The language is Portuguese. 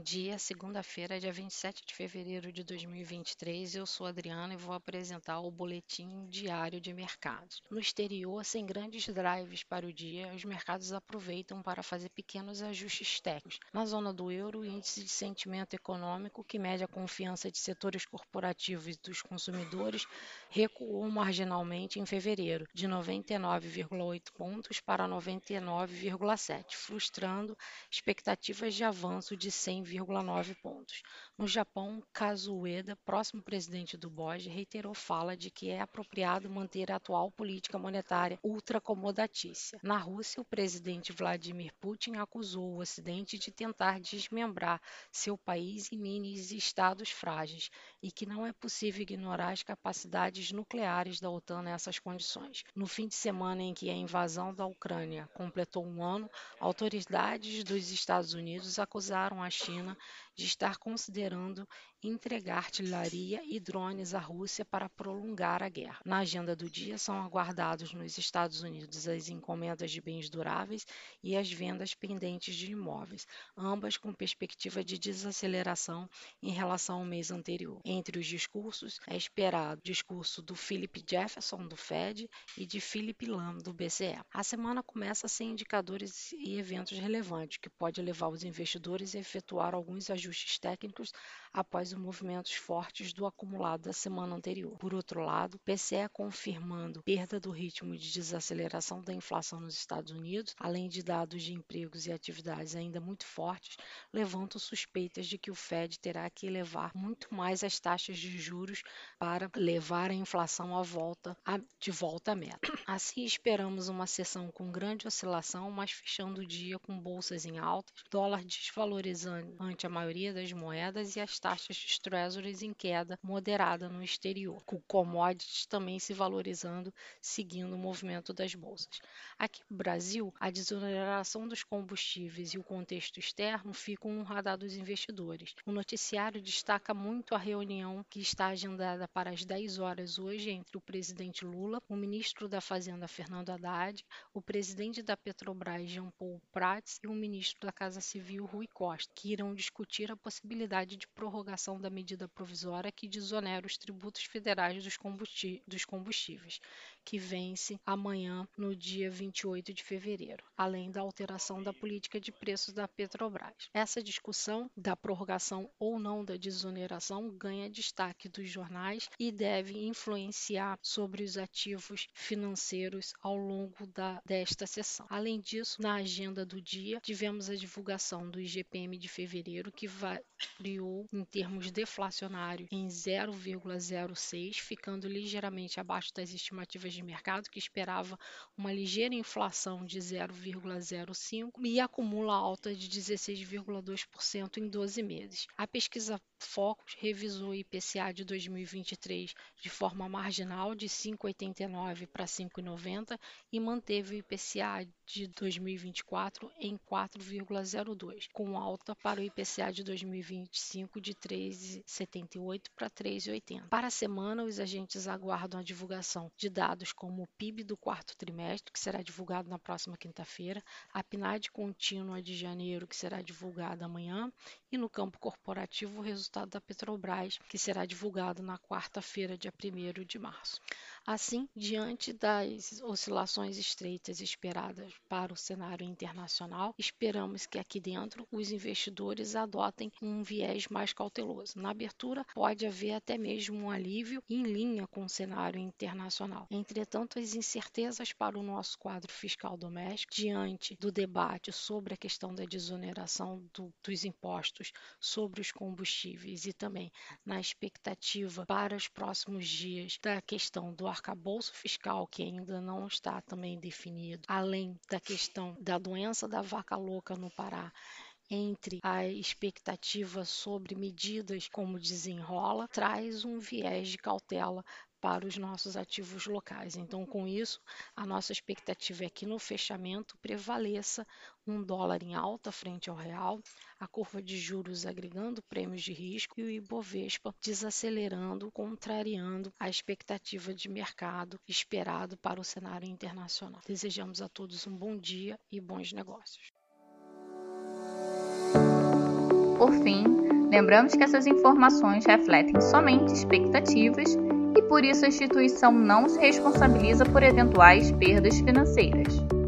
dia, segunda-feira, dia 27 de fevereiro de 2023. Eu sou Adriana e vou apresentar o boletim diário de mercados. No exterior, sem grandes drives para o dia, os mercados aproveitam para fazer pequenos ajustes técnicos. Na zona do euro, o índice de sentimento econômico, que mede a confiança de setores corporativos e dos consumidores, recuou marginalmente em fevereiro, de 99,8 pontos para 99,7, frustrando expectativas de avanço de 100, 0,9 pontos. No Japão, Kazuo Ueda, próximo presidente do BOJ, reiterou fala de que é apropriado manter a atual política monetária ultracomodatícia. Na Rússia, o presidente Vladimir Putin acusou o Ocidente de tentar desmembrar seu país em mini estados frágeis e que não é possível ignorar as capacidades nucleares da OTAN nessas condições. No fim de semana em que a invasão da Ucrânia completou um ano, autoridades dos Estados Unidos acusaram a China De estar considerando entregar artilharia e drones à Rússia para prolongar a guerra. Na agenda do dia são aguardados nos Estados Unidos as encomendas de bens duráveis e as vendas pendentes de imóveis, ambas com perspectiva de desaceleração em relação ao mês anterior. Entre os discursos é esperado o discurso do Philip Jefferson do Fed e de Philip Lam do BCE. A semana começa sem indicadores e eventos relevantes que pode levar os investidores a efetuar alguns ajustes técnicos após os movimentos fortes do acumulado da semana anterior. Por outro lado, PCE confirmando perda do ritmo de desaceleração da inflação nos Estados Unidos, além de dados de empregos e atividades ainda muito fortes, levantam suspeitas de que o Fed terá que elevar muito mais as taxas de juros para levar a inflação à volta, a, de volta à meta. Assim, esperamos uma sessão com grande oscilação, mas fechando o dia com bolsas em alta, dólar desvalorizando ante a maioria das moedas e as taxas de treasuries em queda moderada no exterior, com commodities também se valorizando, seguindo o movimento das bolsas. Aqui no Brasil, a desoneração dos combustíveis e o contexto externo ficam no radar dos investidores. O noticiário destaca muito a reunião que está agendada para as 10 horas hoje entre o presidente Lula, o ministro da Fazenda Fernando Haddad, o presidente da Petrobras Jean Paul Prats e o ministro da Casa Civil Rui Costa, que irão discutir a possibilidade de prorrogação da medida provisória que desonera os tributos federais dos combustíveis, que vence amanhã, no dia 28 de fevereiro, além da alteração da política de preços da Petrobras. Essa discussão da prorrogação ou não da desoneração ganha destaque dos jornais e deve influenciar sobre os ativos financeiros ao longo da, desta sessão. Além disso, na agenda do dia, tivemos a divulgação do IGPM de fevereiro, que variou em termos deflacionários em 0,06, ficando ligeiramente abaixo das estimativas de mercado, que esperava uma ligeira inflação de 0,05 e acumula alta de 16,2% em 12 meses. A pesquisa Focus revisou o IPCA de 2023 de forma marginal de 5,89 para 5,90 e manteve o IPCA de 2024 em 4,02, com alta para o IPCA de 2025 de 3,78 para 3,80. Para a semana, os agentes aguardam a divulgação de dados como o PIB do quarto trimestre, que será divulgado na próxima quinta-feira, a PNAD contínua de janeiro, que será divulgada amanhã, e no campo corporativo o resultado da Petrobras, que será divulgado na quarta-feira, dia 1 de março. Assim, diante das oscilações estreitas esperadas para o cenário internacional, esperamos que aqui dentro os investidores adotem um viés mais cauteloso. Na abertura, pode haver até mesmo um alívio em linha com o cenário internacional. Entretanto, as incertezas para o nosso quadro fiscal doméstico, diante do debate sobre a questão da desoneração do, dos impostos sobre os combustíveis e também na expectativa para os próximos dias da questão do arcabouço fiscal, que ainda não está também definido, além da questão da doença da vaca louca no Pará entre a expectativa sobre medidas como desenrola, traz um viés de cautela para os nossos ativos locais. Então, com isso, a nossa expectativa é que no fechamento prevaleça um dólar em alta frente ao real, a curva de juros agregando prêmios de risco e o Ibovespa desacelerando, contrariando a expectativa de mercado esperado para o cenário internacional. Desejamos a todos um bom dia e bons negócios. Por fim, lembramos que essas informações refletem somente expectativas e por isso a instituição não se responsabiliza por eventuais perdas financeiras.